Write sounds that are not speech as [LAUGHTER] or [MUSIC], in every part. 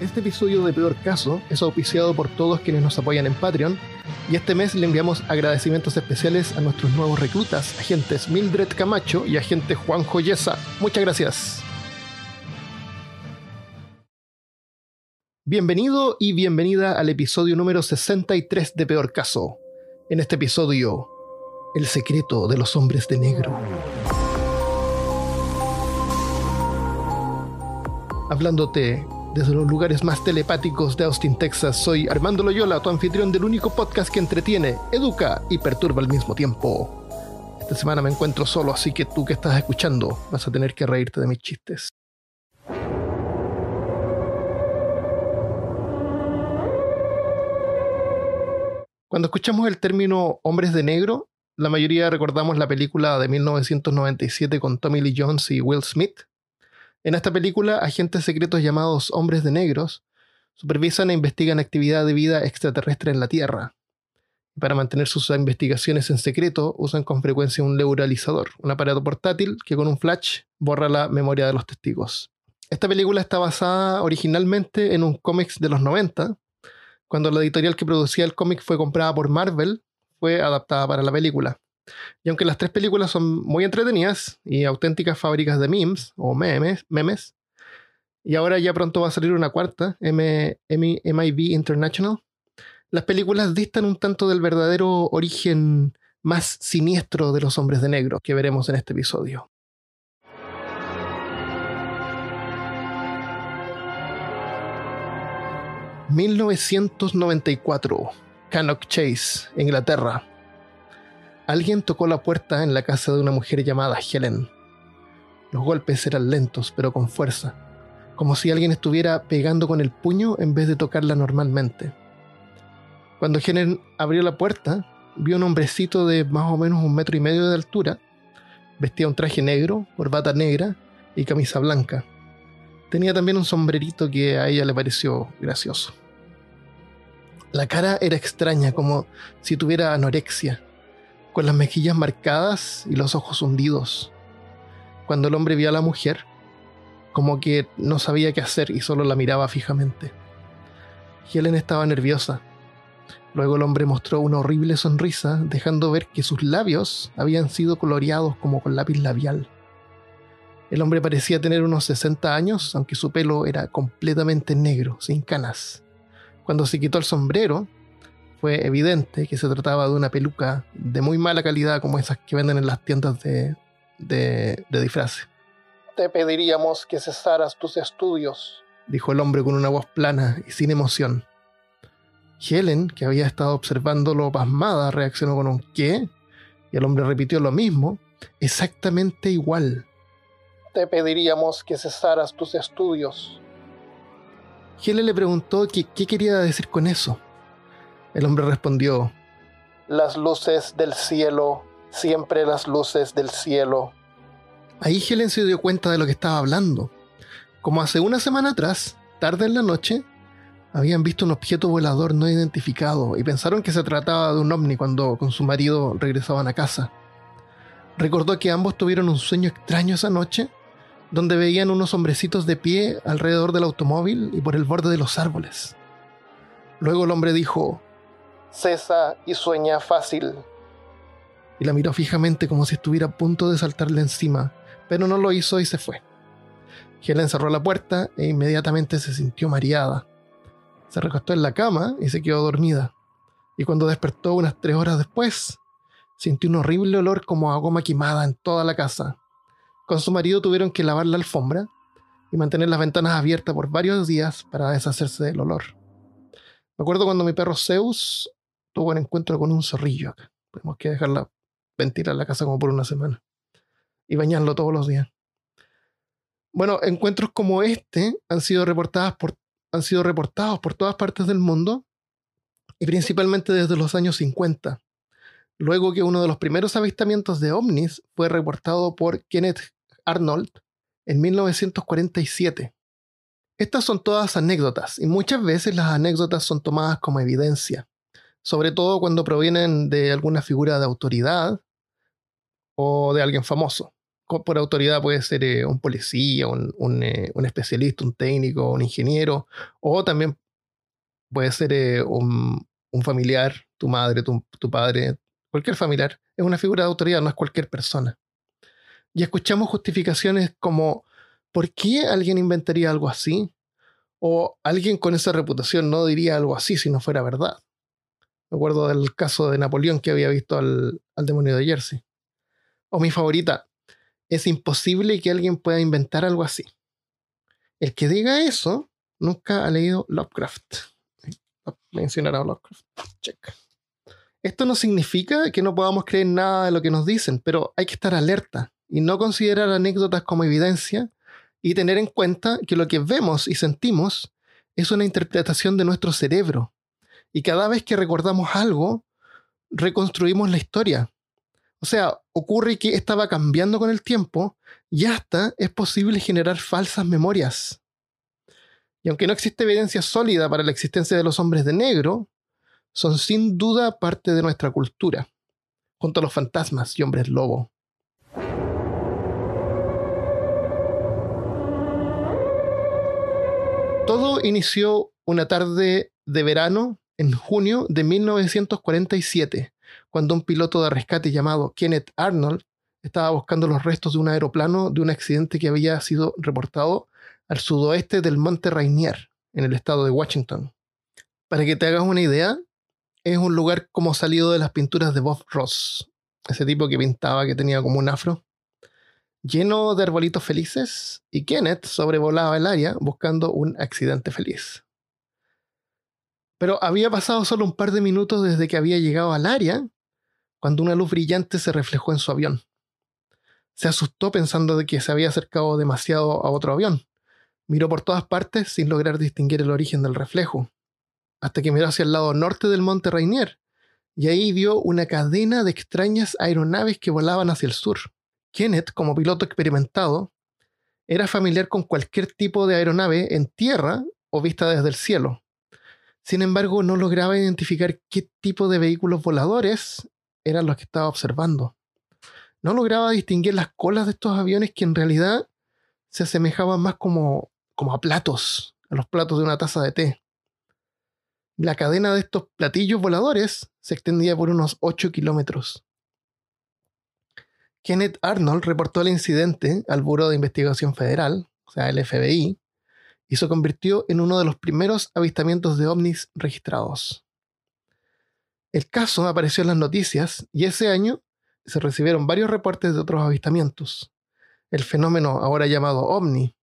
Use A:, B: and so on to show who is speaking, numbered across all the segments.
A: Este episodio de Peor Caso es auspiciado por todos quienes nos apoyan en Patreon y este mes le enviamos agradecimientos especiales a nuestros nuevos reclutas, agentes Mildred Camacho y agente Juan Joyesa. Muchas gracias. Bienvenido y bienvenida al episodio número 63 de Peor Caso. En este episodio, el secreto de los hombres de negro. Hablándote desde los lugares más telepáticos de Austin, Texas, soy Armando Loyola, tu anfitrión del único podcast que entretiene, educa y perturba al mismo tiempo. Esta semana me encuentro solo, así que tú que estás escuchando vas a tener que reírte de mis chistes. Cuando escuchamos el término hombres de negro, la mayoría recordamos la película de 1997 con Tommy Lee Jones y Will Smith, en esta película, agentes secretos llamados hombres de negros supervisan e investigan actividad de vida extraterrestre en la Tierra. Para mantener sus investigaciones en secreto, usan con frecuencia un neuralizador, un aparato portátil que con un flash borra la memoria de los testigos. Esta película está basada originalmente en un cómic de los 90. Cuando la editorial que producía el cómic fue comprada por Marvel, fue adaptada para la película. Y aunque las tres películas son muy entretenidas y auténticas fábricas de memes o memes, memes y ahora ya pronto va a salir una cuarta, M, MIB International, las películas distan un tanto del verdadero origen más siniestro de los hombres de negro que veremos en este episodio. ...1994... Cannock Chase, Inglaterra Alguien tocó la puerta en la casa de una mujer llamada Helen. Los golpes eran lentos, pero con fuerza, como si alguien estuviera pegando con el puño en vez de tocarla normalmente. Cuando Helen abrió la puerta, vio un hombrecito de más o menos un metro y medio de altura, vestía un traje negro, corbata negra y camisa blanca. Tenía también un sombrerito que a ella le pareció gracioso. La cara era extraña, como si tuviera anorexia con las mejillas marcadas y los ojos hundidos. Cuando el hombre vio a la mujer, como que no sabía qué hacer y solo la miraba fijamente. Helen estaba nerviosa. Luego el hombre mostró una horrible sonrisa, dejando ver que sus labios habían sido coloreados como con lápiz labial. El hombre parecía tener unos 60 años, aunque su pelo era completamente negro, sin canas. Cuando se quitó el sombrero, fue evidente que se trataba de una peluca de muy mala calidad como esas que venden en las tiendas de, de, disfraces. Te pediríamos que cesaras tus estudios, dijo el hombre con una voz plana y sin emoción. Helen, que había estado observándolo pasmada, reaccionó con un ¿qué? Y el hombre repitió lo mismo, exactamente igual. Te pediríamos que cesaras tus estudios. Helen le preguntó qué quería decir con eso. El hombre respondió, Las luces del cielo, siempre las luces del cielo. Ahí Helen se dio cuenta de lo que estaba hablando. Como hace una semana atrás, tarde en la noche, habían visto un objeto volador no identificado y pensaron que se trataba de un ovni cuando con su marido regresaban a casa. Recordó que ambos tuvieron un sueño extraño esa noche, donde veían unos hombrecitos de pie alrededor del automóvil y por el borde de los árboles. Luego el hombre dijo, cesa y sueña fácil. Y la miró fijamente como si estuviera a punto de saltarle encima, pero no lo hizo y se fue. Helen cerró la puerta e inmediatamente se sintió mareada. Se recostó en la cama y se quedó dormida. Y cuando despertó unas tres horas después, sintió un horrible olor como a goma quemada en toda la casa. Con su marido tuvieron que lavar la alfombra y mantener las ventanas abiertas por varios días para deshacerse del olor. Me acuerdo cuando mi perro Zeus tuvo un encuentro con un zorrillo acá. Tenemos que dejarla ventilar la casa como por una semana y bañarlo todos los días. Bueno, encuentros como este han sido, reportados por, han sido reportados por todas partes del mundo y principalmente desde los años 50. Luego que uno de los primeros avistamientos de ovnis fue reportado por Kenneth Arnold en 1947. Estas son todas anécdotas y muchas veces las anécdotas son tomadas como evidencia sobre todo cuando provienen de alguna figura de autoridad o de alguien famoso, por autoridad puede ser eh, un policía, un, eh, un, especialista, un técnico, un ingeniero, o también puede ser eh, un, un, familiar, tu madre, tu, tu, padre, cualquier familiar. Es una figura de autoridad, no es cualquier persona. Y escuchamos justificaciones como, ¿por qué alguien inventaría algo así? O alguien con esa reputación no diría algo así si no fuera verdad. Me acuerdo del caso de Napoleón que había visto al, al demonio de Jersey. O mi favorita, es imposible que alguien pueda inventar algo así. El que diga eso nunca ha leído Lovecraft. Mencionará Lovecraft. Check. Esto no significa que no podamos creer nada de lo que nos dicen, pero hay que estar alerta y no considerar anécdotas como evidencia y tener en cuenta que lo que vemos y sentimos es una interpretación de nuestro cerebro. Y cada vez que recordamos algo, reconstruimos la historia. O sea, ocurre que estaba cambiando con el tiempo y hasta es posible generar falsas memorias. Y aunque no existe evidencia sólida para la existencia de los hombres de negro, son sin duda parte de nuestra cultura, junto a los fantasmas y hombres lobo. Todo inició una tarde de verano en junio de 1947, cuando un piloto de rescate llamado Kenneth Arnold estaba buscando los restos de un aeroplano de un accidente que había sido reportado al sudoeste del Monte Rainier, en el estado de Washington. Para que te hagas una idea, es un lugar como salido de las pinturas de Bob Ross, ese tipo que pintaba que tenía como un afro, lleno de arbolitos felices, y Kenneth sobrevolaba el área buscando un accidente feliz. Pero había pasado solo un par de minutos desde que había llegado al área cuando una luz brillante se reflejó en su avión. Se asustó pensando de que se había acercado demasiado a otro avión. Miró por todas partes sin lograr distinguir el origen del reflejo, hasta que miró hacia el lado norte del monte Rainier, y ahí vio una cadena de extrañas aeronaves que volaban hacia el sur. Kenneth, como piloto experimentado, era familiar con cualquier tipo de aeronave en tierra o vista desde el cielo, sin embargo, no lograba identificar qué tipo de vehículos voladores eran los que estaba observando. No lograba distinguir las colas de estos aviones que en realidad se asemejaban más como, a platos, a los platos de una taza de té. La cadena de estos platillos voladores se extendía por unos 8 kilómetros. Kenneth Arnold reportó el incidente al Buró de Investigación Federal, o sea, el FBI, y se convirtió en uno de los primeros avistamientos de ovnis registrados. El caso apareció en las noticias y ese año se recibieron varios reportes de otros avistamientos. El fenómeno, ahora llamado ovni,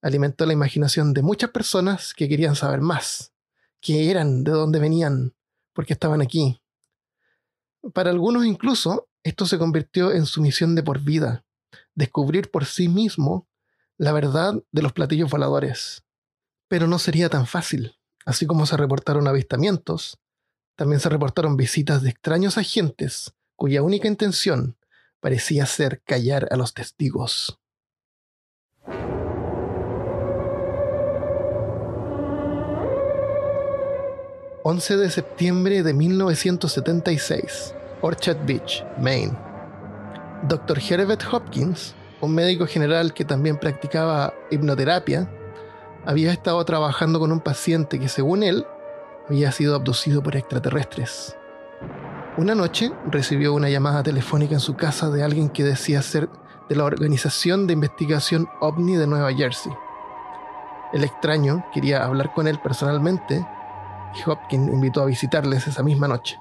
A: alimentó la imaginación de muchas personas que querían saber más. ¿Qué eran? ¿De dónde venían? ¿Por qué estaban aquí? Para algunos incluso, esto se convirtió en su misión de por vida, descubrir por sí mismo la verdad de los platillos voladores. Pero no sería tan fácil. Así como se reportaron avistamientos, también se reportaron visitas de extraños agentes cuya única intención parecía ser callar a los testigos. ...11 de septiembre de 1976... ...Orchard Beach, Maine... Dr. Herbert Hopkins... ...un médico general que también practicaba hipnoterapia había estado trabajando con un paciente que según él había sido abducido por extraterrestres. Una noche recibió una llamada telefónica en su casa de alguien que decía ser de la Organización de Investigación OVNI de Nueva Jersey. El extraño quería hablar con él personalmente y Hopkins invitó a visitarles esa misma noche.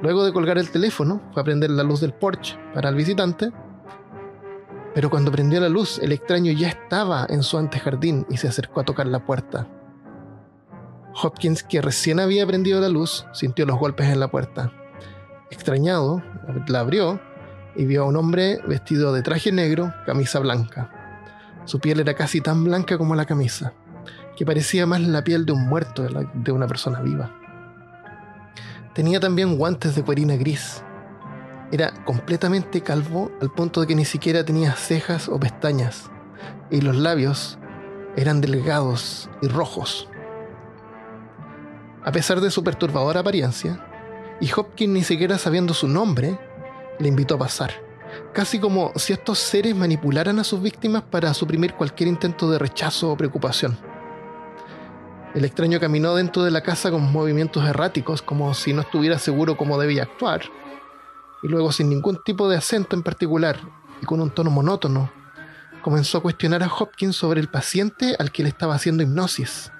A: Luego de colgar el teléfono, fue a prender la luz del porche para el visitante pero cuando prendió la luz, el extraño ya estaba en su antejardín y se acercó a tocar la puerta. Hopkins, que recién había prendido la luz, sintió los golpes en la puerta. Extrañado, la abrió y vio a un hombre vestido de traje negro, camisa blanca. Su piel era casi tan blanca como la camisa, que parecía más la piel de un muerto de una persona viva. Tenía también guantes de cuerina gris era completamente calvo al punto de que ni siquiera tenía cejas o pestañas, y los labios eran delgados y rojos. A pesar de su perturbadora apariencia, y Hopkins ni siquiera sabiendo su nombre, le invitó a pasar. casi como si estos seres manipularan a sus víctimas para suprimir cualquier intento de rechazo o preocupación. El extraño caminó dentro de la casa con movimientos erráticos, como si no estuviera seguro cómo debía actuar, y luego sin ningún tipo de acento en particular y con un tono monótono, comenzó a cuestionar a Hopkins sobre el paciente al que le estaba haciendo hipnosis.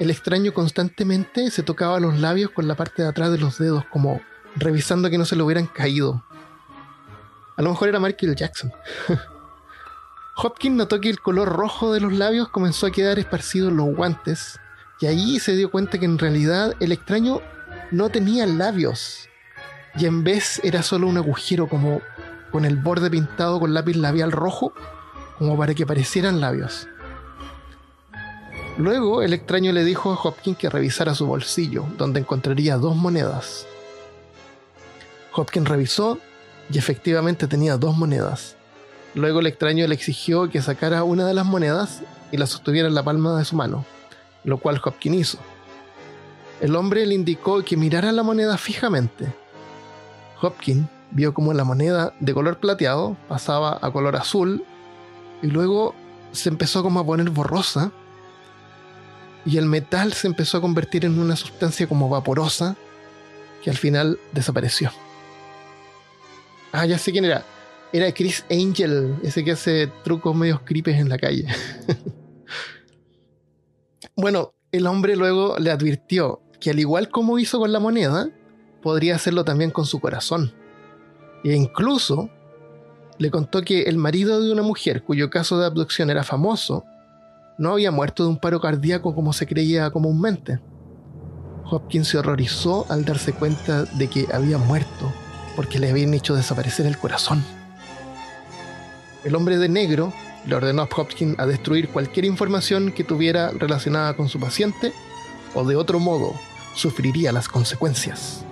A: El extraño constantemente se tocaba los labios con la parte de atrás de los dedos, como revisando que no se le hubieran caído. A lo mejor era Michael Jackson. [LAUGHS] Hopkins notó que el color rojo de los labios comenzó a quedar esparcido en los guantes, y ahí se dio cuenta que en realidad el extraño no tenía labios, y en vez era solo un agujero como con el borde pintado con lápiz labial rojo, como para que parecieran labios. Luego el extraño le dijo a Hopkins que revisara su bolsillo, donde encontraría dos monedas. Hopkins revisó y efectivamente tenía dos monedas. Luego el extraño le exigió que sacara una de las monedas y la sostuviera en la palma de su mano, lo cual Hopkins hizo. El hombre le indicó que mirara la moneda fijamente. Hopkins vio como la moneda de color plateado pasaba a color azul y luego se empezó como a poner borrosa y el metal se empezó a convertir en una sustancia como vaporosa que al final desapareció. Ah, ya sé quién era. Era Chris Angel, ese que hace trucos medios creepy en la calle. [LAUGHS] bueno, el hombre luego le advirtió que al igual como hizo con la moneda, podría hacerlo también con su corazón. E incluso le contó que el marido de una mujer cuyo caso de abducción era famoso, no había muerto de un paro cardíaco como se creía comúnmente. Hopkins se horrorizó al darse cuenta de que había muerto porque le habían hecho desaparecer el corazón. El hombre de negro le ordenó a Hopkins a destruir cualquier información que tuviera relacionada con su paciente o de otro modo sufriría las consecuencias.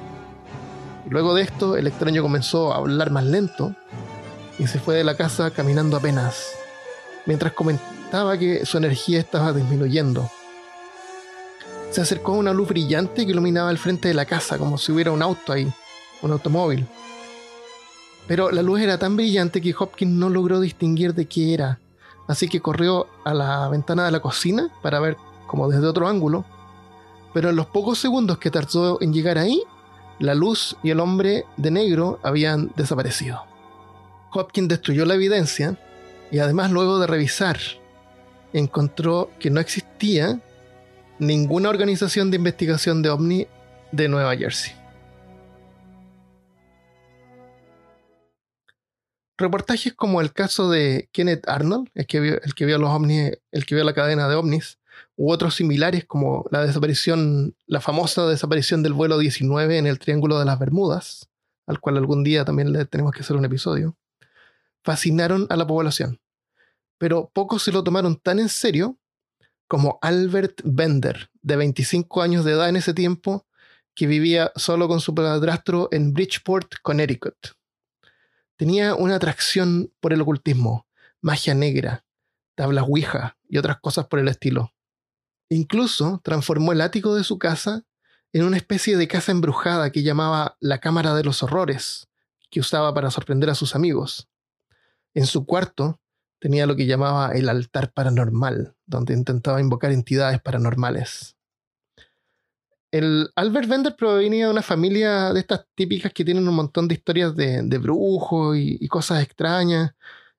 A: Luego de esto, el extraño comenzó a hablar más lento y se fue de la casa caminando apenas, mientras comentaba que su energía estaba disminuyendo. Se acercó a una luz brillante que iluminaba el frente de la casa, como si hubiera un auto ahí un automóvil. Pero la luz era tan brillante que Hopkins no logró distinguir de qué era, así que corrió a la ventana de la cocina para ver como desde otro ángulo. Pero en los pocos segundos que tardó en llegar ahí, la luz y el hombre de negro habían desaparecido. Hopkins destruyó la evidencia y además luego de revisar, encontró que no existía ninguna organización de investigación de ovni de Nueva Jersey. reportajes como el caso de Kenneth Arnold, el que vio, el que vio los ovnis, el que vio la cadena de ovnis, u otros similares como la desaparición, la famosa desaparición del vuelo 19 en el Triángulo de las Bermudas, al cual algún día también le tenemos que hacer un episodio, fascinaron a la población. Pero pocos se lo tomaron tan en serio como Albert Bender, de 25 años de edad en ese tiempo, que vivía solo con su padrastro en Bridgeport, Connecticut tenía una atracción por el ocultismo, magia negra, tablas Ouija y otras cosas por el estilo. Incluso transformó el ático de su casa en una especie de casa embrujada que llamaba la Cámara de los Horrores, que usaba para sorprender a sus amigos. En su cuarto tenía lo que llamaba el altar paranormal, donde intentaba invocar entidades paranormales. El Albert Bender provenía de una familia de estas típicas que tienen un montón de historias de, brujos y, cosas extrañas.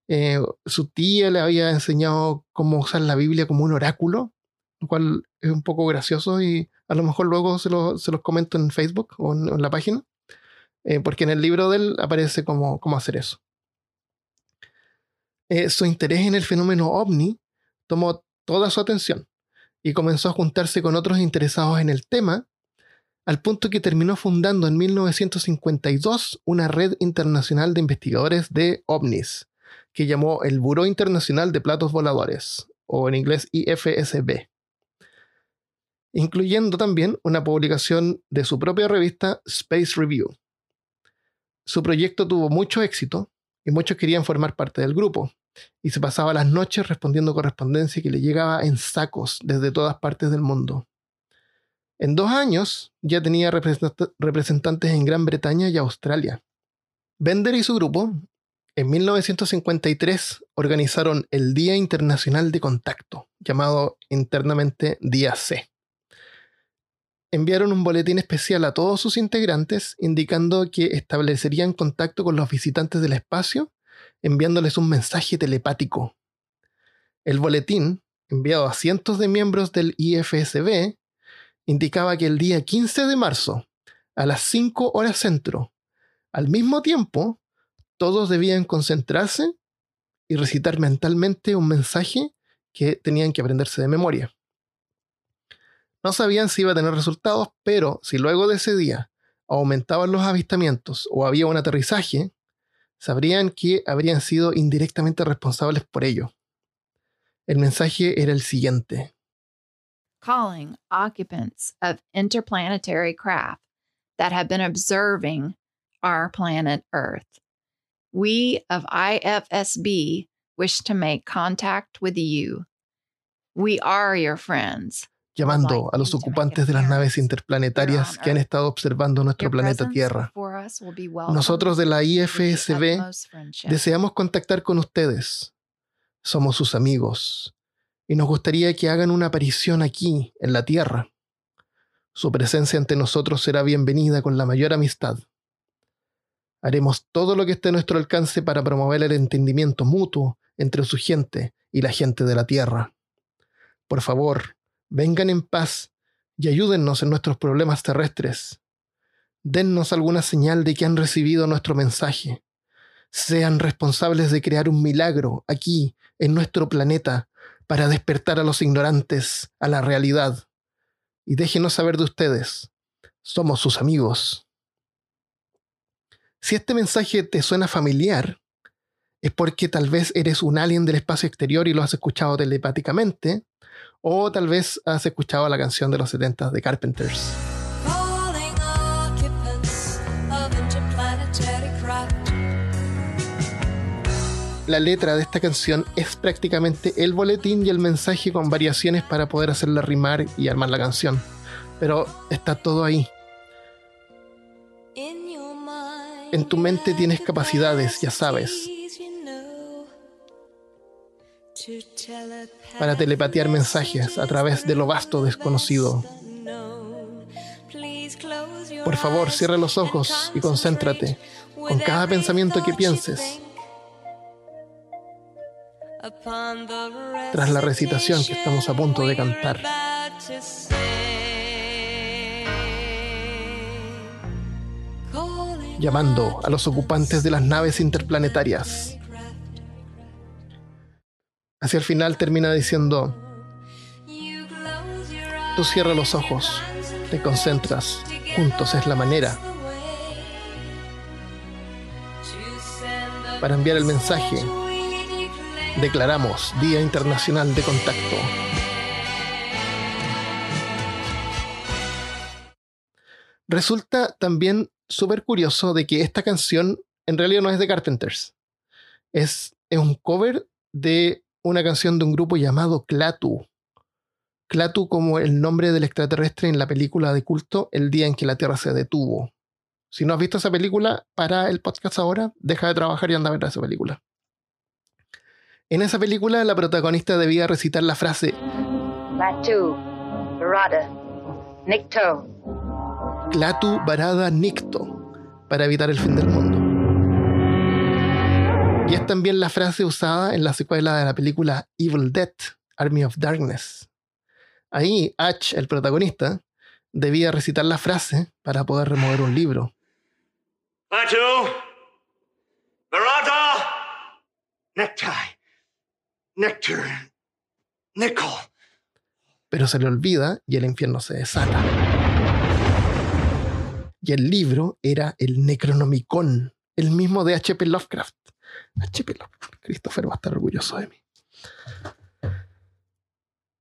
A: Eh, su tía le había enseñado cómo usar la Biblia como un oráculo, lo cual es un poco gracioso y a lo mejor luego se, los comento en Facebook o en, la página, eh, porque en el libro de él aparece cómo, cómo hacer eso. Eh, su interés en el fenómeno ovni tomó toda su atención y comenzó a juntarse con otros interesados en el tema, al punto que terminó fundando en 1952 una red internacional de investigadores de ovnis, que llamó el Buró Internacional de Platos Voladores, o en inglés IFSB, incluyendo también una publicación de su propia revista Space Review. Su proyecto tuvo mucho éxito y muchos querían formar parte del grupo, y se pasaba las noches respondiendo correspondencia que le llegaba en sacos desde todas partes del mundo. En dos años ya tenía representantes en Gran Bretaña y Australia. Bender y su grupo En 1953 organizaron el Día Internacional de Contacto, llamado internamente Día C. Enviaron un boletín especial a todos sus integrantes indicando que establecerían contacto con los visitantes del espacio enviándoles un mensaje telepático. El boletín, enviado a cientos de miembros del IFSB, indicaba que el día 15 de marzo, a las 5 horas centro, al mismo tiempo, todos debían concentrarse y recitar mentalmente un mensaje que tenían que aprenderse de memoria. No sabían si iba a tener resultados, pero si luego de ese día aumentaban los avistamientos o había un aterrizaje, sabrían que habrían sido indirectamente responsables por ello. El mensaje era el siguiente.
B: Calling occupants of interplanetary craft that have been observing our planet Earth. We of IFSB wish to make contact with you. We are your friends.
A: Llamando a los ocupantes de las naves interplanetarias que han estado observando nuestro planeta Tierra. Nosotros de la IFSB deseamos contactar con ustedes. Somos sus amigos y nos gustaría que hagan una aparición aquí, en la Tierra. Su presencia ante nosotros será bienvenida con la mayor amistad. Haremos todo lo que esté a nuestro alcance para promover el entendimiento mutuo entre su gente y la gente de la Tierra. Por favor, vengan en paz y ayúdennos en nuestros problemas terrestres. Dennos alguna señal de que han recibido nuestro mensaje. Sean responsables de crear un milagro aquí, en nuestro planeta, para despertar a los ignorantes a la realidad. Y déjenos saber de ustedes. Somos sus amigos. Si este mensaje te suena familiar, es porque tal vez eres un alien del espacio exterior y lo has escuchado telepáticamente, o tal vez has escuchado la canción de los 70 de Carpenters. La letra de esta canción es prácticamente el boletín y el mensaje con variaciones para poder hacerla rimar y armar la canción. Pero está todo ahí. En tu mente tienes capacidades, ya sabes, para telepatear mensajes a través de lo vasto desconocido. Por favor, cierra los ojos y concéntrate con cada pensamiento que pienses. Tras la recitación que estamos a punto de cantar. Llamando a los ocupantes de las naves interplanetarias hacia el final termina diciendo, tú cierras los ojos, te concentras, juntos es la manera para enviar el mensaje. Declaramos Día Internacional de Contacto. Resulta también súper curioso de que esta canción en realidad no es de Carpenters. Es, es un cover de una canción de un grupo llamado Clatu. Clatu como el nombre del extraterrestre en la película de culto El día en que la Tierra se detuvo. Si no has visto esa película, para el podcast ahora, deja de trabajar y anda a ver esa película. En esa película, la protagonista debía recitar la frase Clatu, Barada, Nicto. Clatu, Barada, Nicto, para evitar el fin del mundo. Y es también la frase usada en la secuela de la película Evil Dead, Army of Darkness. Ahí, H, el protagonista, debía recitar la frase para poder remover un libro. Pero se le olvida y el infierno se desata. Y el libro era el Necronomicon, el mismo de H.P. Lovecraft. Christopher va a estar orgulloso de mí.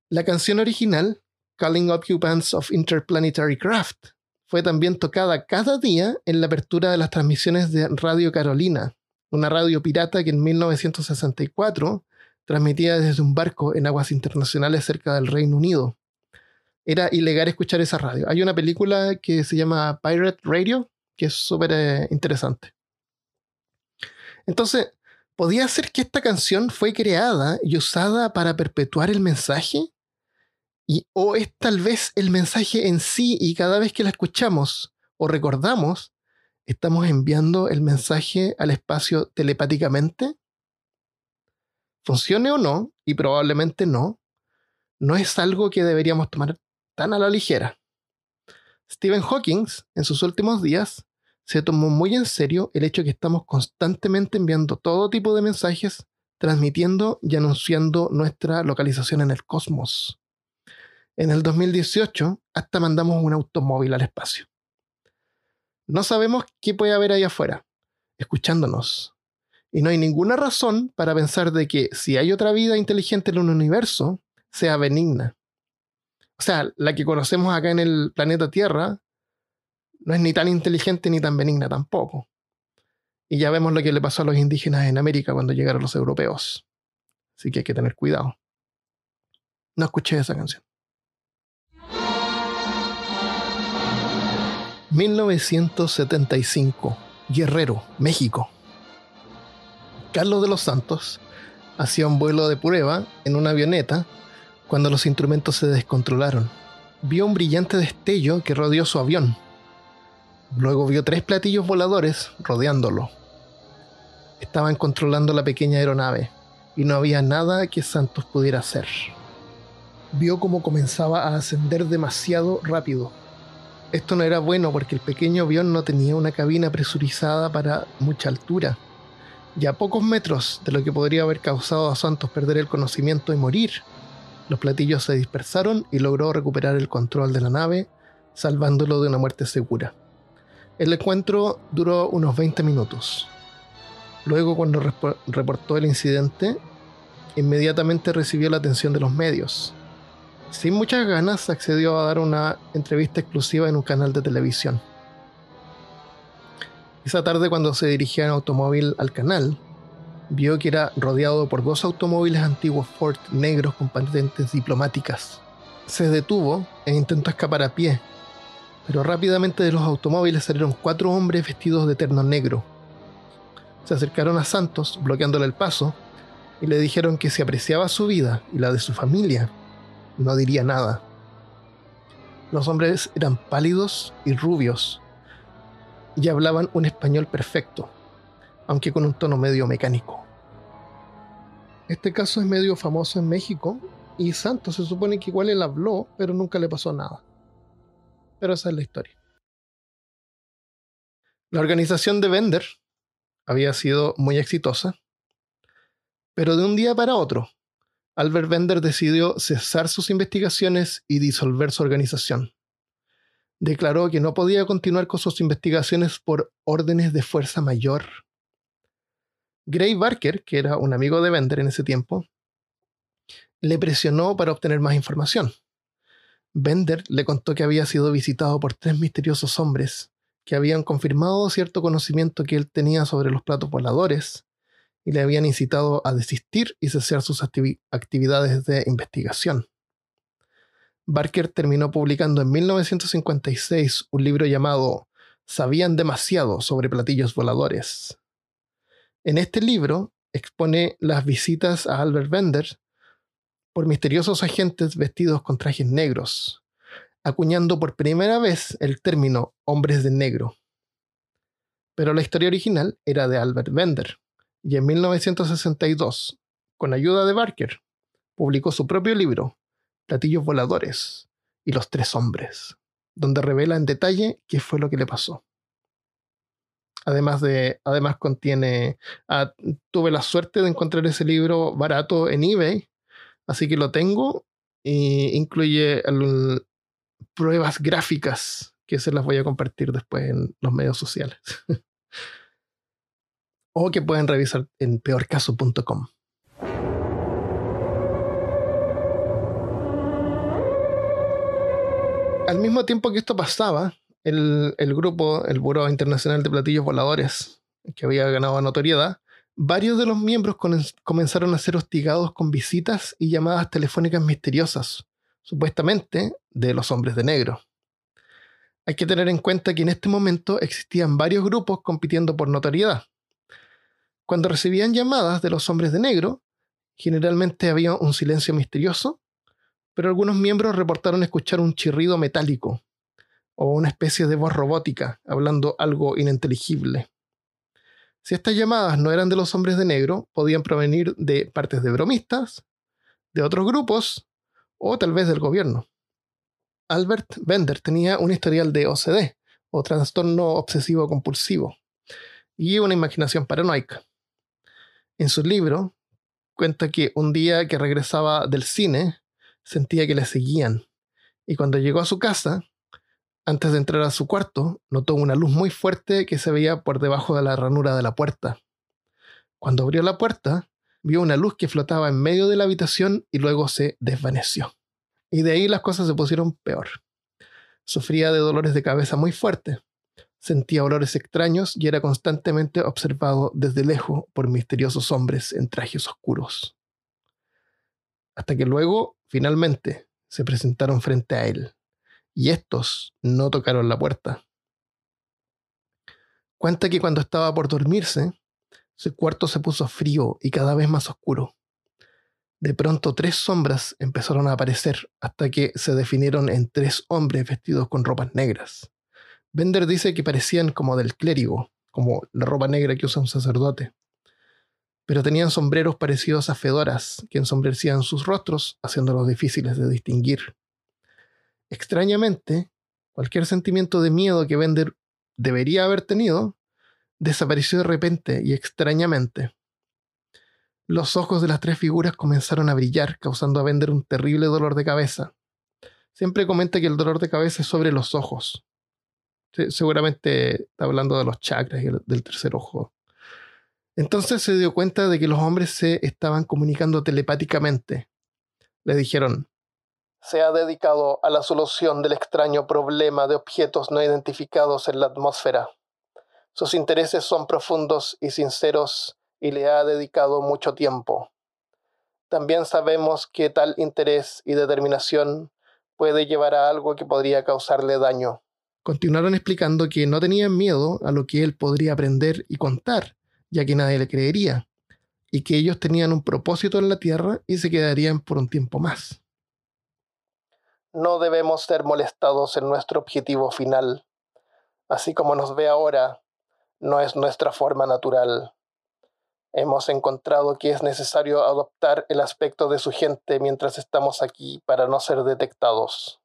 A: La canción original, Calling Occupants of Interplanetary Craft, fue también tocada cada día en la apertura de las transmisiones de Radio Carolina, una radio pirata que en 1964 transmitía desde un barco en aguas internacionales cerca del Reino Unido. Era ilegal escuchar esa radio. Hay una película que se llama Pirate Radio, que es súper eh, interesante. Entonces, ¿Podía ser que esta canción fue creada y usada para perpetuar el mensaje? Y, ¿O es tal vez el mensaje en sí y cada vez que la escuchamos o recordamos, estamos enviando el mensaje al espacio telepáticamente? Funcione o no, y probablemente no, no es algo que deberíamos tomar tan a la ligera. Stephen Hawking, en sus últimos días, se tomó muy en serio el hecho que estamos constantemente enviando todo tipo de mensajes, transmitiendo y anunciando nuestra localización en el cosmos. En el 2018 hasta mandamos un automóvil al espacio. No sabemos qué puede haber ahí afuera, escuchándonos. Y no hay ninguna razón para pensar de que si hay otra vida inteligente en un universo, sea benigna. O sea, la que conocemos acá en el planeta Tierra no es ni tan inteligente ni tan benigna tampoco. Y ya vemos lo que le pasó a los indígenas en América cuando llegaron los europeos. Así que hay que tener cuidado. No escuché esa canción. 1975, Guerrero, México. Carlos de los Santos hacía un vuelo de prueba en una avioneta cuando los instrumentos se descontrolaron. Vio un brillante destello que rodeó su avión Luego vio tres platillos voladores rodeándolo. Estaban controlando la pequeña aeronave y no había nada que Santos pudiera hacer. Vio cómo comenzaba a ascender demasiado rápido. Esto no era bueno porque el pequeño avión no tenía una cabina presurizada para mucha altura. Y a pocos metros de lo que podría haber causado a Santos perder el conocimiento y morir, los platillos se dispersaron y logró recuperar el control de la nave, salvándolo de una muerte segura. El encuentro duró unos 20 minutos. Luego, cuando reportó el incidente, inmediatamente recibió la atención de los medios. Sin muchas ganas, accedió a dar una entrevista exclusiva en un canal de televisión. Esa tarde, cuando se dirigía en automóvil al canal, vio que era rodeado por dos automóviles antiguos Ford negros con patentes diplomáticas. Se detuvo e intentó escapar a pie, pero rápidamente de los automóviles salieron cuatro hombres vestidos de terno negro. Se acercaron a Santos, bloqueándole el paso, y le dijeron que si apreciaba su vida y la de su familia, no diría nada. Los hombres eran pálidos y rubios, y hablaban un español perfecto, aunque con un tono medio mecánico. Este caso es medio famoso en México, y Santos se supone que igual él habló, pero nunca le pasó nada. Pero esa es la historia. La organización de Bender había sido muy exitosa, pero de un día para otro, Albert Bender decidió cesar sus investigaciones y disolver su organización. Declaró que no podía continuar con sus investigaciones por órdenes de fuerza mayor. Gray Barker, que era un amigo de Bender en ese tiempo, le presionó para obtener más información. Bender le contó que había sido visitado por tres misteriosos hombres que habían confirmado cierto conocimiento que él tenía sobre los platos voladores y le habían incitado a desistir y cesar sus actividades de investigación. Barker terminó publicando en 1956 un libro llamado Sabían demasiado sobre platillos voladores. En este libro expone las visitas a Albert Bender por misteriosos agentes vestidos con trajes negros, acuñando por primera vez el término hombres de negro. Pero la historia original era de Albert Bender, y en 1962, con ayuda de Barker, publicó su propio libro, Platillos Voladores y los Tres Hombres, donde revela en detalle qué fue lo que le pasó. Además de, además contiene, ah, tuve la suerte de encontrar ese libro barato en eBay Así que lo tengo e incluye pruebas gráficas que se las voy a compartir después en los medios sociales. [LAUGHS] o que pueden revisar en peorcaso.com. Al mismo tiempo que esto pasaba, el, el grupo, el Buró Internacional de Platillos Voladores, que había ganado notoriedad, varios de los miembros comenzaron a ser hostigados con visitas y llamadas telefónicas misteriosas, supuestamente de los hombres de negro. Hay que tener en cuenta que en este momento existían varios grupos compitiendo por notoriedad. Cuando recibían llamadas de los hombres de negro, generalmente había un silencio misterioso, pero algunos miembros reportaron escuchar un chirrido metálico o una especie de voz robótica hablando algo ininteligible. Si estas llamadas no eran de los hombres de negro, podían provenir de partes de bromistas, de otros grupos o tal vez del gobierno. Albert Bender tenía un historial de OCD, o trastorno obsesivo compulsivo, y una imaginación paranoica. En su libro cuenta que un día que regresaba del cine sentía que le seguían, y cuando llegó a su casa, antes de entrar a su cuarto, notó una luz muy fuerte que se veía por debajo de la ranura de la puerta. Cuando abrió la puerta, vio una luz que flotaba en medio de la habitación y luego se desvaneció. Y de ahí las cosas se pusieron peor. Sufría de dolores de cabeza muy fuertes, sentía olores extraños y era constantemente observado desde lejos por misteriosos hombres en trajes oscuros. Hasta que luego, finalmente, se presentaron frente a él, y estos no tocaron la puerta. Cuenta que cuando estaba por dormirse, su cuarto se puso frío y cada vez más oscuro. De pronto tres sombras empezaron a aparecer hasta que se definieron en tres hombres vestidos con ropas negras. Bender dice que parecían como del clérigo, como la ropa negra que usa un sacerdote. Pero tenían sombreros parecidos a fedoras que ensombrecían sus rostros, haciéndolos difíciles de distinguir. Extrañamente, cualquier sentimiento de miedo que Bender debería haber tenido desapareció de repente y extrañamente. Los ojos de las tres figuras comenzaron a brillar, causando a Bender un terrible dolor de cabeza. Siempre comenta que el dolor de cabeza es sobre los ojos. seguramente está hablando de los chakras y del tercer ojo. Entonces se dio cuenta de que los hombres se estaban comunicando telepáticamente. Le dijeron, se ha dedicado a la solución del extraño problema de objetos no identificados en la atmósfera. Sus intereses son profundos y sinceros y le ha dedicado mucho tiempo. También sabemos que tal interés y determinación puede llevar a algo que podría causarle daño. Continuaron explicando que no tenían miedo a lo que él podría aprender y contar, ya que nadie le creería, y que ellos tenían un propósito en la Tierra y se quedarían por un tiempo más. No debemos ser molestados en nuestro objetivo final. Así como nos ve ahora, no es nuestra forma natural. Hemos encontrado que es necesario adoptar el aspecto de su gente mientras estamos aquí para no ser detectados.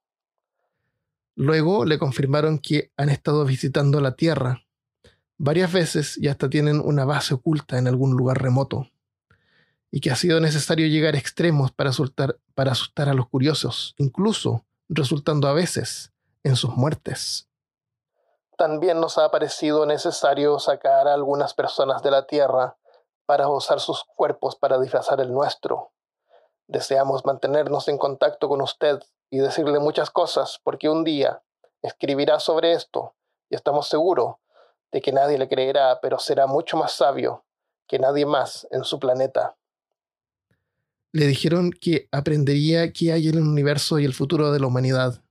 A: Luego le confirmaron que han estado visitando la Tierra varias veces y hasta tienen una base oculta en algún lugar remoto, y que ha sido necesario llegar a extremos para, para asustar a los curiosos, incluso resultando a veces en sus muertes. También nos ha parecido necesario sacar a algunas personas de la Tierra para usar sus cuerpos para disfrazar el nuestro. Deseamos mantenernos en contacto con usted y decirle muchas cosas porque un día escribirá sobre esto y estamos seguros de que nadie le creerá, pero será mucho más sabio que nadie más en su planeta. Le dijeron que aprendería qué hay en el universo y el futuro de la humanidad,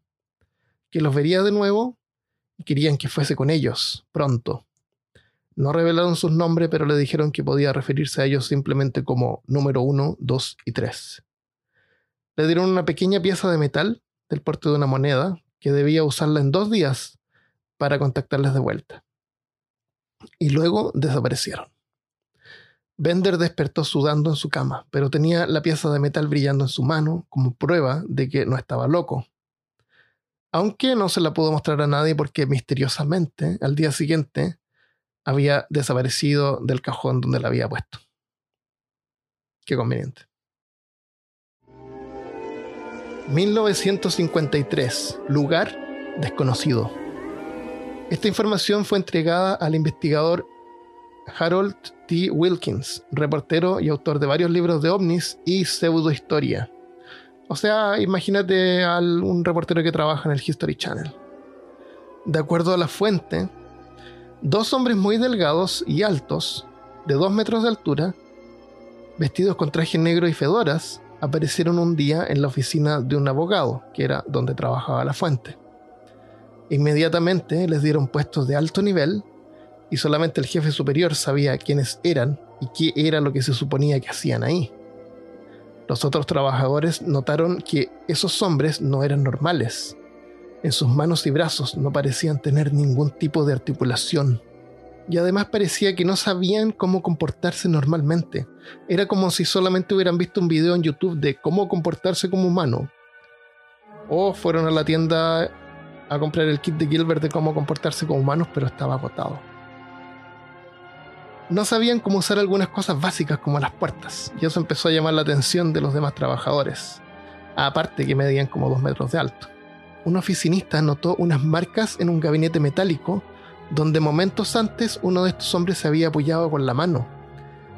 A: que los vería de nuevo y querían que fuese con ellos pronto. No revelaron sus nombres, pero le dijeron que podía referirse a ellos simplemente como número 1, 2 y 3. Le dieron una pequeña pieza de metal del porte de una moneda que debía usarla en dos días para contactarles de vuelta. Y luego desaparecieron. Bender despertó sudando en su cama, pero tenía la pieza de metal brillando en su mano como prueba de que no estaba loco. Aunque no se la pudo mostrar a nadie porque misteriosamente, al día siguiente, había desaparecido del cajón donde la había puesto. Qué conveniente. 1953. Lugar desconocido. Esta información fue entregada al investigador Harold T. Wilkins, reportero y autor de varios libros de ovnis y pseudohistoria. O sea, imagínate a un reportero que trabaja en el History Channel. De acuerdo a la fuente, Dos hombres muy delgados y altos, de dos metros de altura, vestidos con traje negro y fedoras, aparecieron un día en la oficina de un abogado, que era donde trabajaba la fuente. Inmediatamente les dieron puestos de alto nivel y solamente el jefe superior sabía quiénes eran y qué era lo que se suponía que hacían ahí. Los otros trabajadores notaron que esos hombres no eran normales. En sus manos y brazos no parecían tener ningún tipo de articulación. Y además parecía que no sabían cómo comportarse normalmente. Era como si solamente hubieran visto un video en YouTube de cómo comportarse como humano. O fueron a la tienda a comprar el kit de Gilbert de cómo comportarse como humanos, pero estaba agotado no sabían cómo usar algunas cosas básicas como las puertas, y eso empezó a llamar la atención de los demás trabajadores, aparte que medían como dos metros de alto. Un oficinista notó unas marcas en un gabinete metálico donde momentos antes uno de estos hombres se había apoyado con la mano.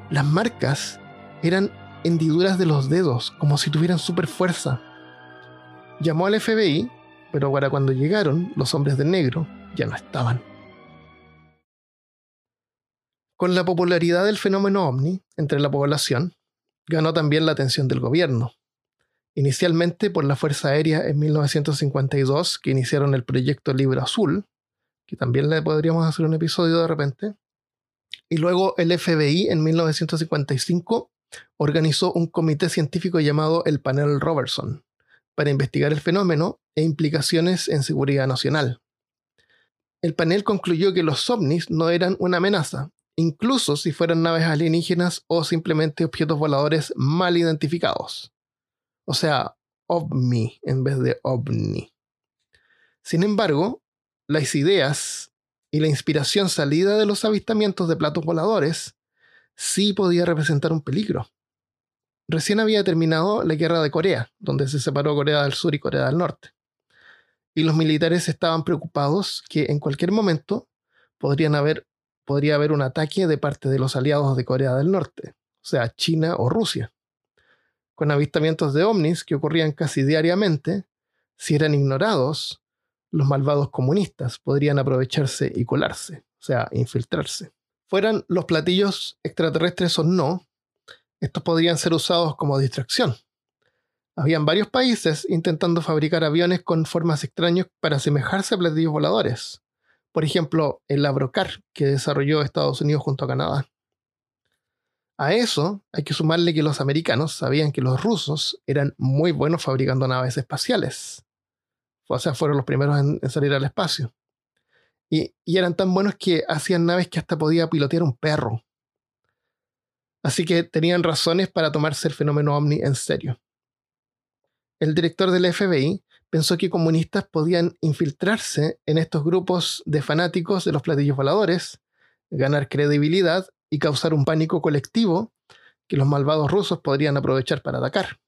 A: Las marcas eran hendiduras de los dedos, como si tuvieran super fuerza. Llamó al FBI, pero para cuando llegaron, los hombres de negro ya no estaban. Con la popularidad del fenómeno ovni entre la población, ganó también la atención del gobierno. Inicialmente por la Fuerza Aérea en 1952, que iniciaron el proyecto Libro Azul, que también le podríamos hacer un episodio de repente. Y luego el FBI en 1955 organizó un comité científico llamado el Panel Robertson para investigar el fenómeno e implicaciones en seguridad nacional. El panel concluyó que los ovnis no eran una amenaza, incluso si fueran naves alienígenas o simplemente objetos voladores mal identificados. O sea, OVNI en vez de OVNI. Sin embargo, las ideas y la inspiración salida de los avistamientos de platos voladores sí podía representar un peligro. Recién había terminado la guerra de Corea, donde se separó Corea del Sur y Corea del Norte. Y los militares estaban preocupados que en cualquier momento podrían haber podría haber un ataque de parte de los aliados de Corea del Norte, o sea, China o Rusia. Con avistamientos de ovnis que ocurrían casi diariamente, si eran ignorados, los malvados comunistas podrían aprovecharse y colarse, o sea, infiltrarse. Fueran los platillos extraterrestres o no, estos podrían ser usados como distracción. Habían varios países intentando fabricar aviones con formas extrañas para asemejarse a platillos voladores por ejemplo, el Abrocar que desarrolló Estados Unidos junto a Canadá. A eso hay que sumarle que los americanos sabían que los rusos eran muy buenos fabricando naves espaciales. O sea, fueron los primeros en, salir al espacio. Y, y, eran tan buenos que hacían naves que hasta podía pilotear un perro. Así que tenían razones para tomarse el fenómeno ovni en serio. El director del FBI pensó que comunistas podían infiltrarse en estos grupos de fanáticos de los platillos voladores, ganar credibilidad y causar un pánico colectivo que los malvados rusos podrían aprovechar para atacar.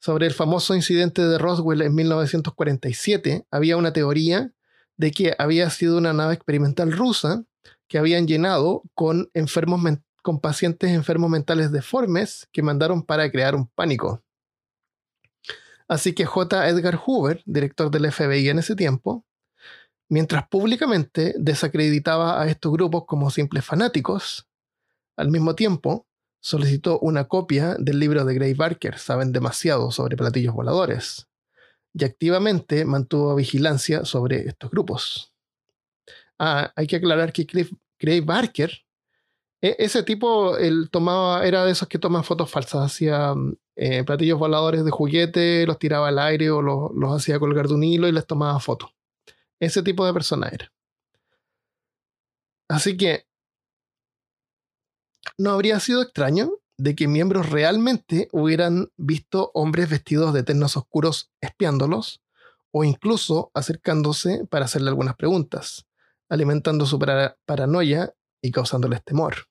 A: Sobre el famoso incidente de Roswell en 1947, había una teoría de que había sido una nave experimental rusa que habían llenado con, enfermos con pacientes enfermos mentales deformes que mandaron para crear un pánico. Así que J. Edgar Hoover, director del FBI en ese tiempo, mientras públicamente desacreditaba a estos grupos como simples fanáticos, al mismo tiempo solicitó una copia del libro de Gray Barker, Saben demasiado sobre platillos voladores, y activamente mantuvo vigilancia sobre estos grupos. Ah, hay que aclarar que Gray Barker, e-, ese tipo, él tomaba, era de esos que toman fotos falsas, hacía eh, platillos voladores de juguete, los tiraba al aire o los, hacía colgar de un hilo y les tomaba fotos. Ese tipo de persona era. Así que no habría sido extraño de que miembros realmente hubieran visto hombres vestidos de ternos oscuros espiándolos o incluso acercándose para hacerle algunas preguntas, alimentando su paranoia y causándoles temor.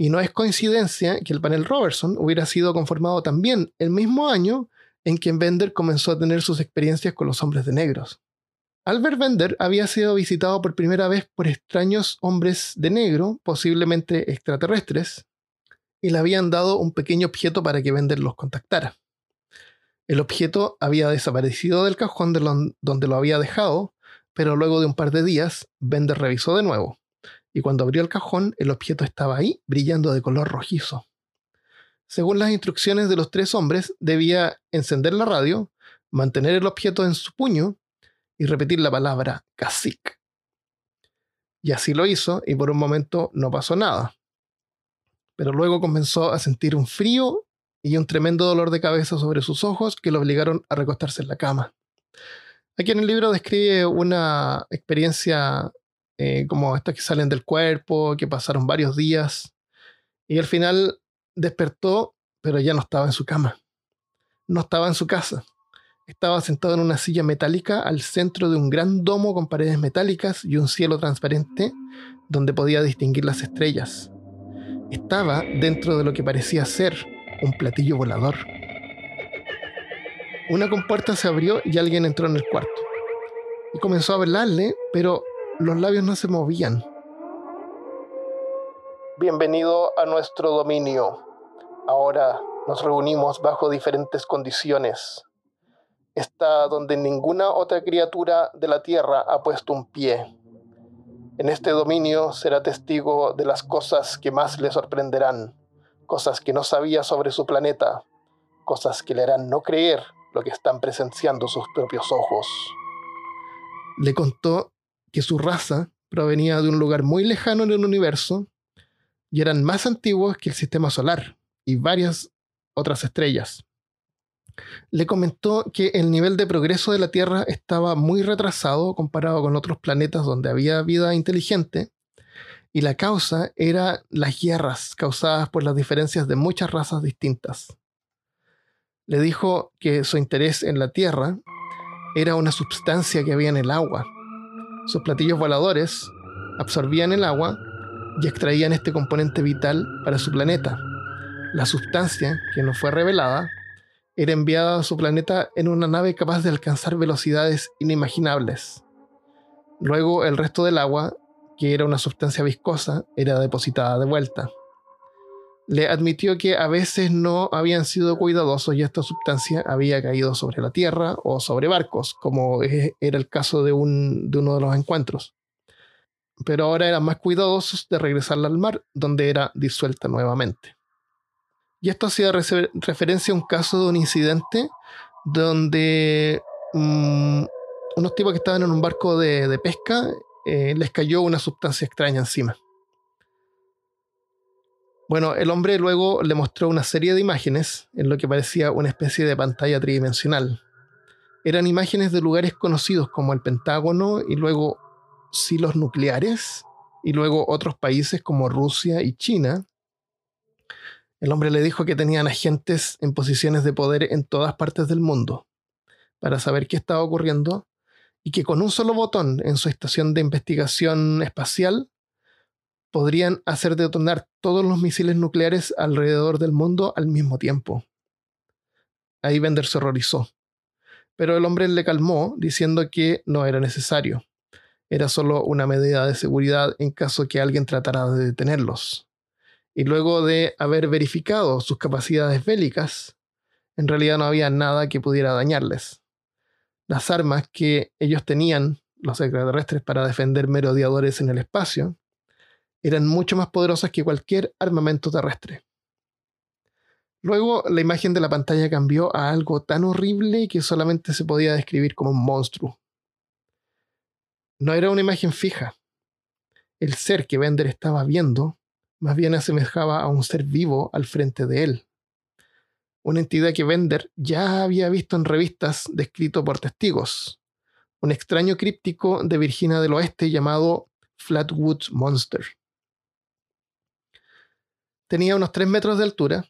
A: Y no es coincidencia que el panel Robertson hubiera sido conformado también el mismo año en que Bender comenzó a tener sus experiencias con los hombres de negros. Albert Bender había sido visitado por primera vez por extraños hombres de negro, posiblemente extraterrestres, y le habían dado un pequeño objeto para que Bender los contactara. El objeto había desaparecido del cajón de donde lo había dejado, pero luego de un par de días, Bender revisó de nuevo y cuando abrió el cajón el objeto estaba ahí, brillando de color rojizo. Según las instrucciones de los tres hombres, debía encender la radio, mantener el objeto en su puño y repetir la palabra cacique. Y así lo hizo y por un momento no pasó nada. Pero luego comenzó a sentir un frío y un tremendo dolor de cabeza sobre sus ojos que lo obligaron a recostarse en la cama. Aquí en el libro describe una experiencia eh, como estas que salen del cuerpo, que pasaron varios días, y al final despertó, pero ya no estaba en su cama, no estaba en su casa. Estaba sentado en una silla metálica al centro de un gran domo con paredes metálicas y un cielo transparente donde podía distinguir las estrellas. Estaba dentro de lo que parecía ser un platillo volador. Una compuerta se abrió y alguien entró en el cuarto. Y comenzó a hablarle, pero los labios no se movían. Bienvenido a nuestro dominio. Ahora nos reunimos bajo diferentes condiciones. Está donde ninguna otra criatura de la tierra ha puesto un pie. En este dominio será testigo de las cosas que más le sorprenderán, cosas que no sabía sobre su planeta, cosas que le harán no creer lo que están presenciando sus propios ojos. Le contó que su raza provenía de un lugar muy lejano en el universo y eran más antiguos que el sistema solar y varias otras estrellas. Le comentó que el nivel de progreso de la Tierra estaba muy retrasado comparado con otros planetas donde había vida inteligente y la causa era las guerras causadas por las diferencias de muchas razas distintas le dijo que su interés en la Tierra era una sustancia que había en el agua. Sus platillos voladores absorbían el agua y extraían este componente vital para su planeta. La sustancia, que no fue revelada, era enviada a su planeta en una nave capaz de alcanzar velocidades inimaginables. Luego el resto del agua, que era una sustancia viscosa, era depositada de vuelta le admitió que a veces no habían sido cuidadosos y esta sustancia había caído sobre la tierra o sobre barcos, como era el caso de, un, de uno de los encuentros. Pero ahora eran más cuidadosos de regresarla al mar, donde era disuelta nuevamente. Y esto hacía referencia a un caso de un incidente donde mm, unos tipos que estaban en un barco de, pesca eh, les cayó una sustancia extraña encima. Bueno, el hombre luego le mostró una serie de imágenes en lo que parecía una especie de pantalla tridimensional. Eran imágenes de lugares conocidos como el Pentágono y luego silos nucleares y luego otros países como Rusia y China. El hombre le dijo que tenían agentes en posiciones de poder en todas partes del mundo para saber qué estaba ocurriendo y que con un solo botón en su estación de investigación espacial podrían hacer detonar todos los misiles nucleares alrededor del mundo al mismo tiempo. Ahí Bender se horrorizó. Pero el hombre le calmó diciendo que no era necesario. Era solo una medida de seguridad en caso que alguien tratara de detenerlos. Y luego de haber verificado sus capacidades bélicas, en realidad no había nada que pudiera dañarles. Las armas que ellos tenían, los extraterrestres, para defender merodeadores en el espacio, eran mucho más poderosas que cualquier armamento terrestre. Luego la imagen de la pantalla cambió a algo tan horrible que solamente se podía describir como un monstruo. No era una imagen fija. El ser que Bender estaba viendo más bien asemejaba a un ser vivo al frente de él. Una entidad que Bender ya había visto en revistas descrito por testigos. Un extraño críptico de Virginia del Oeste llamado Flatwoods Monster. Tenía unos 3 metros de altura,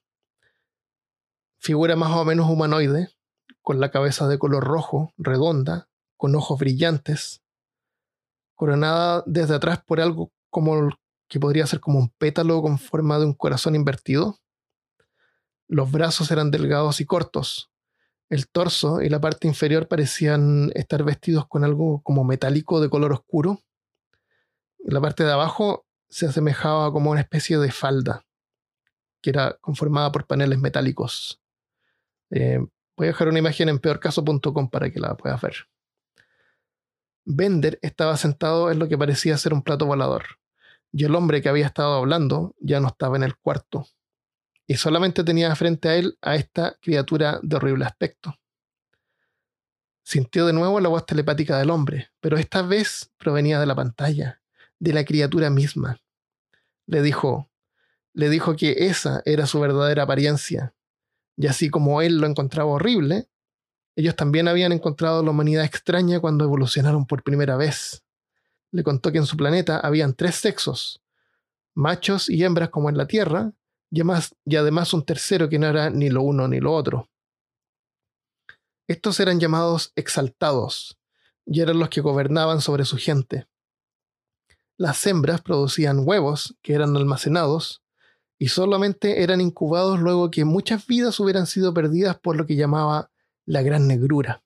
A: figura más o menos humanoide, con la cabeza de color rojo, redonda, con ojos brillantes, coronada desde atrás por algo como que podría ser como un pétalo con forma de un corazón invertido. Los brazos eran delgados y cortos. El torso y la parte inferior parecían estar vestidos con algo como metálico de color oscuro. La parte de abajo se asemejaba como una especie de falda que era conformada por paneles metálicos. Eh, voy a dejar una imagen en peorcaso.com para que la puedas ver. Bender estaba sentado en lo que parecía ser un plato volador, y el hombre que había estado hablando ya no estaba en el cuarto, y solamente tenía frente a él a esta criatura de horrible aspecto. Sintió de nuevo la voz telepática del hombre, pero esta vez provenía de la pantalla, de la criatura misma. Le dijo, le dijo que esa era su verdadera apariencia, y así como él lo encontraba horrible, ellos también habían encontrado la humanidad extraña cuando evolucionaron por primera vez. Le contó que en su planeta habían tres sexos, machos y hembras como en la Tierra, y además, y además un tercero que no era ni lo uno ni lo otro. Estos eran llamados exaltados, y eran los que gobernaban sobre su gente. Las hembras producían huevos que eran almacenados y solamente eran incubados luego que muchas vidas hubieran sido perdidas por lo que llamaba la gran negrura.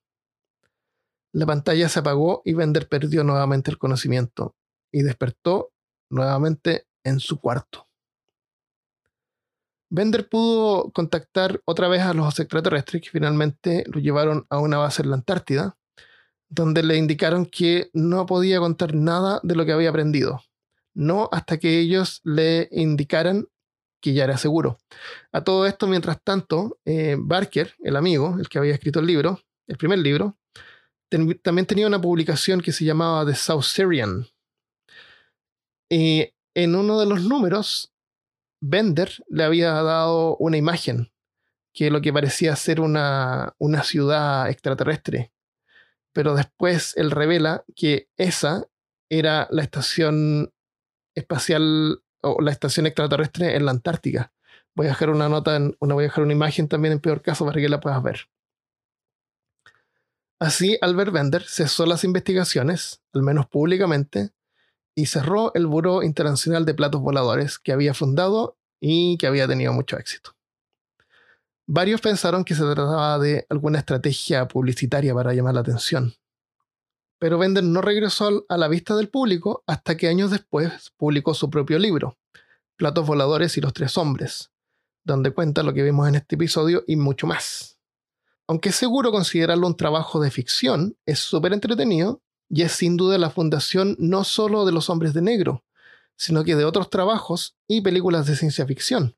A: La pantalla se apagó y Bender perdió nuevamente el conocimiento y despertó nuevamente en su cuarto. Bender pudo contactar otra vez a los extraterrestres que finalmente lo llevaron a una base en la Antártida, donde le indicaron que no podía contar nada de lo que había aprendido, no hasta que ellos le indicaran que ya era seguro. A todo esto, mientras tanto, eh, Barker, el amigo, el que había escrito el libro, el primer libro, también tenía una publicación que se llamaba The South Syrian. En uno de los números, Bender le había dado una imagen que lo que parecía ser una, una ciudad extraterrestre. Pero después él revela que esa era la estación espacial o la estación extraterrestre en la Antártica. Voy a dejar una nota, una, voy a dejar una imagen también en peor caso para que la puedas ver. Así, Albert Bender cesó las investigaciones, al menos públicamente, y cerró el Buró Internacional de Platos Voladores que había fundado y que había tenido mucho éxito. Varios pensaron que se trataba de alguna estrategia publicitaria para llamar la atención, pero Bender no regresó a la vista del público hasta que años después publicó su propio libro, Platos Voladores y los Tres Hombres, donde cuenta lo que vimos en este episodio y mucho más. Aunque es seguro considerarlo un trabajo de ficción, es súper entretenido y es sin duda la fundación no solo de los hombres de negro, sino que de otros trabajos y películas de ciencia ficción.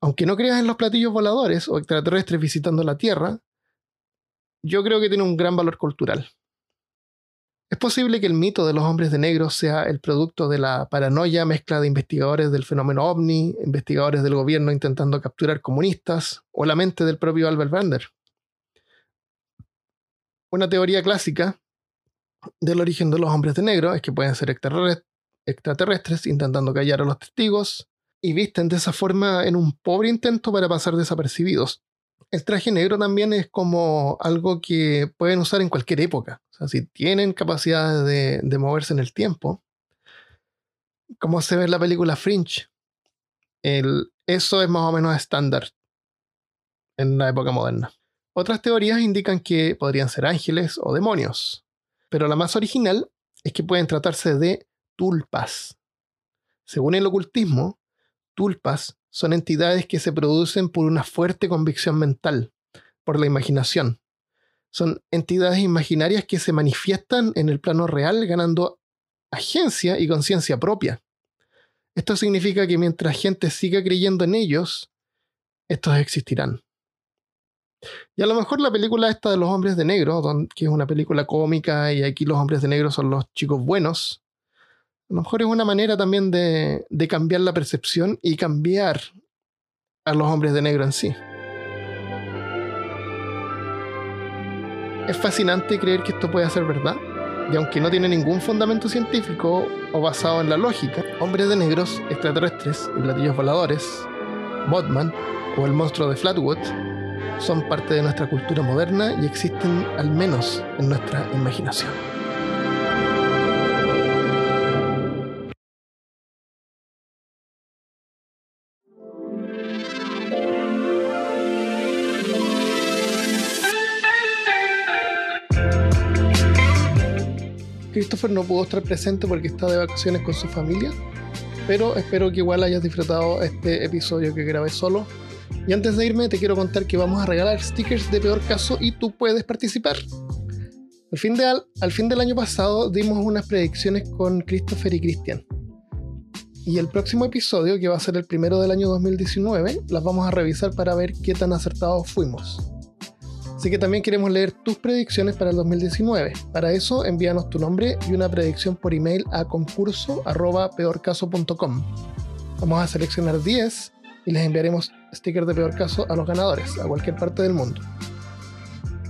A: Aunque no creas en los platillos voladores o extraterrestres visitando la Tierra, yo creo que tiene un gran valor cultural. Es posible que el mito de los hombres de negro sea el producto de la paranoia mezcla de investigadores del fenómeno ovni, investigadores del gobierno intentando capturar comunistas, o la mente del propio Albert Bender. Una teoría clásica del origen de los hombres de negro es que pueden ser extraterrestres intentando callar a los testigos y visten de esa forma en un pobre intento para pasar desapercibidos, el traje negro también es como algo que pueden usar en cualquier época. O sea, si tienen capacidad de, moverse en el tiempo, como se ve en la película Fringe, eso es más o menos estándar en la época moderna. Otras teorías indican que podrían ser ángeles o demonios, pero la más original es que pueden tratarse de tulpas. Según el ocultismo, tulpas son entidades que se producen por una fuerte convicción mental, por la imaginación. Son entidades imaginarias que se manifiestan en el plano real ganando agencia y conciencia propia. Esto significa que mientras gente siga creyendo en ellos, estos existirán. Y a lo mejor la película esta de los hombres de negro, que es una película cómica y aquí los hombres de negro son los chicos buenos, a lo mejor es una manera también de, cambiar la percepción y cambiar a los hombres de negro en sí. Es fascinante creer que esto puede ser verdad, y aunque no tiene ningún fundamento científico o basado en la lógica, hombres de negros, extraterrestres y platillos voladores, Mothman o el monstruo de Flatwood son parte de nuestra cultura moderna y existen al menos en nuestra imaginación. Christopher no pudo estar presente porque está de vacaciones con su familia, pero espero que igual hayas disfrutado este episodio que grabé solo. Y antes de irme te quiero contar que vamos a regalar stickers de peor caso y tú puedes participar. Al fin, al fin del año pasado dimos unas predicciones con Christopher y Christian. Y el próximo episodio, que va a ser el primero del año 2019, las vamos a revisar para ver qué tan acertados fuimos. Así que también queremos leer tus predicciones para el 2019. Para eso, envíanos tu nombre y una predicción por email a concurso.peorcaso.com. Vamos a seleccionar 10 y les enviaremos stickers de peor caso a los ganadores, a cualquier parte del mundo.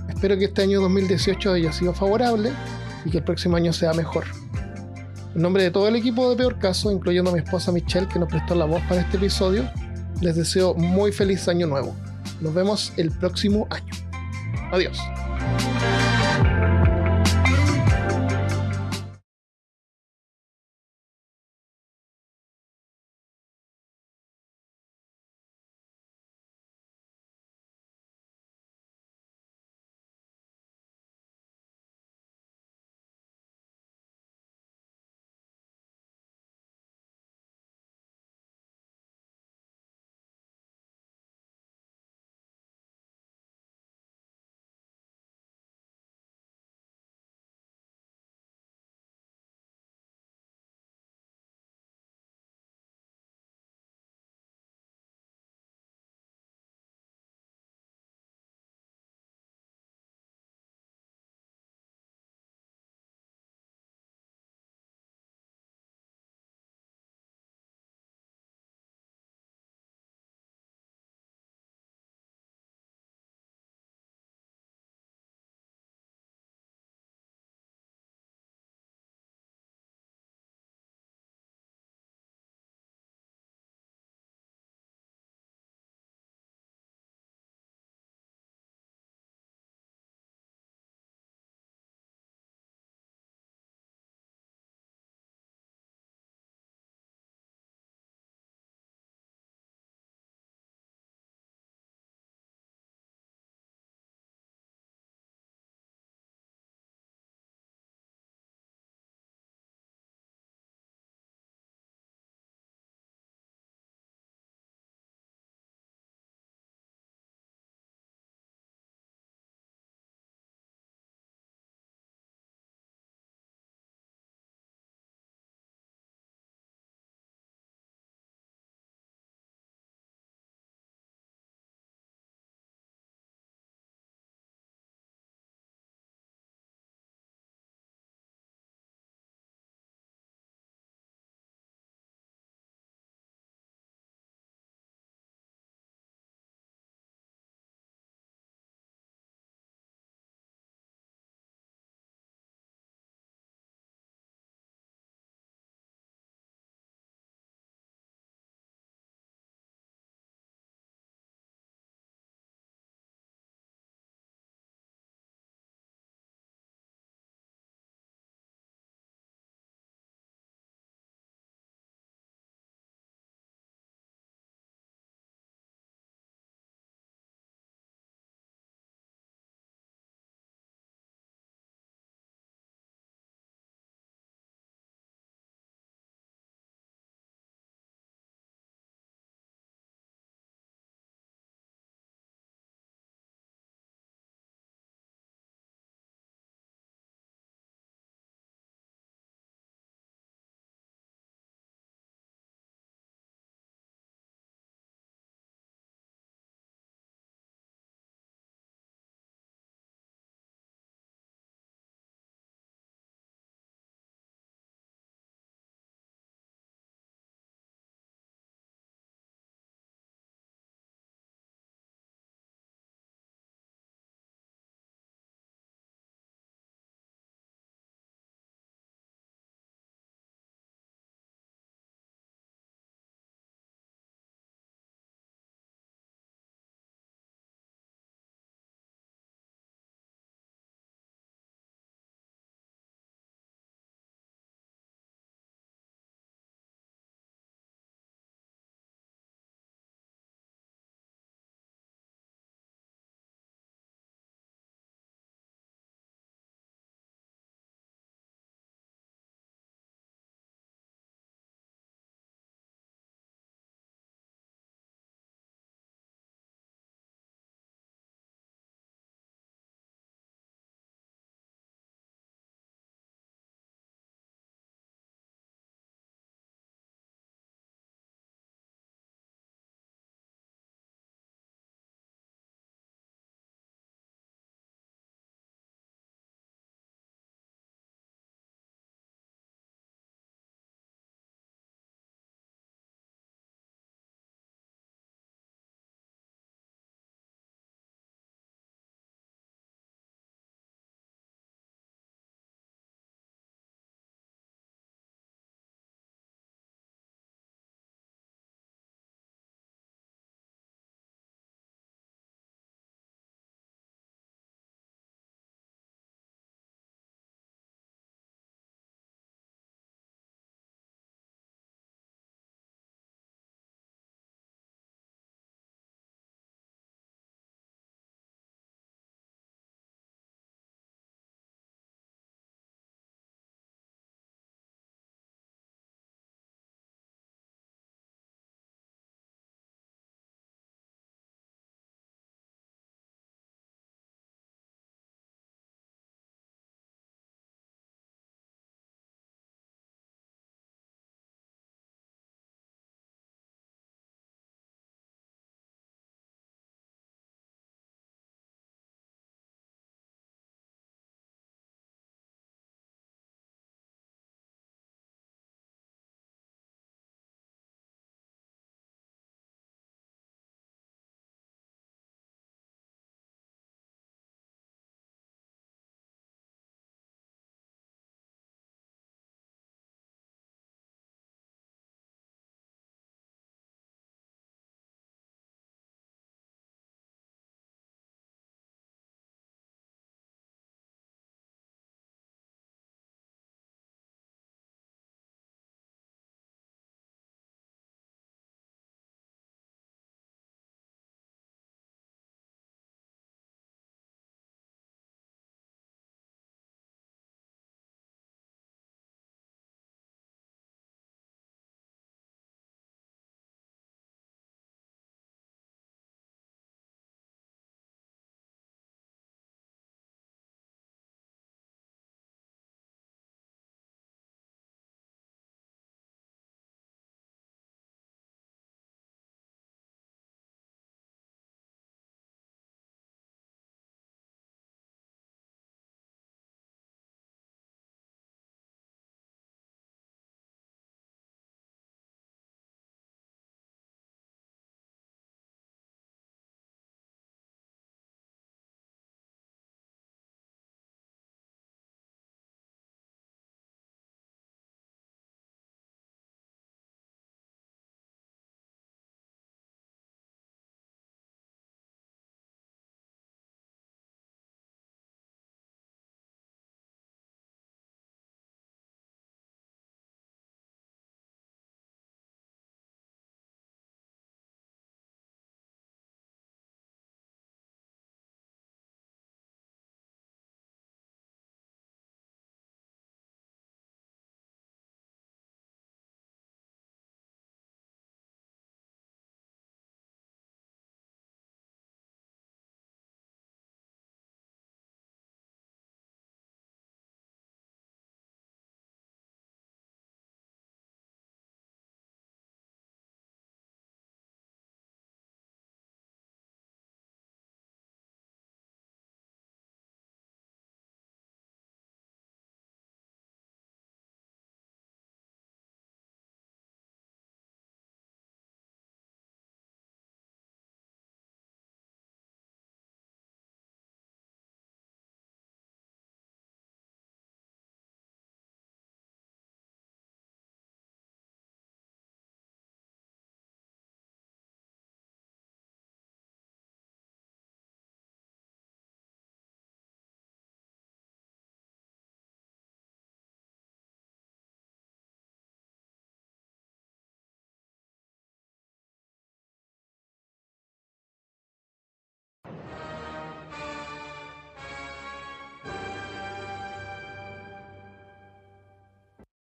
A: Espero que este año 2018 haya sido favorable y que el próximo año sea mejor. En nombre de todo el equipo de Peor Caso, incluyendo a mi esposa Michelle que nos prestó la voz para este episodio, les deseo muy feliz año nuevo. Nos vemos el próximo año. Adiós.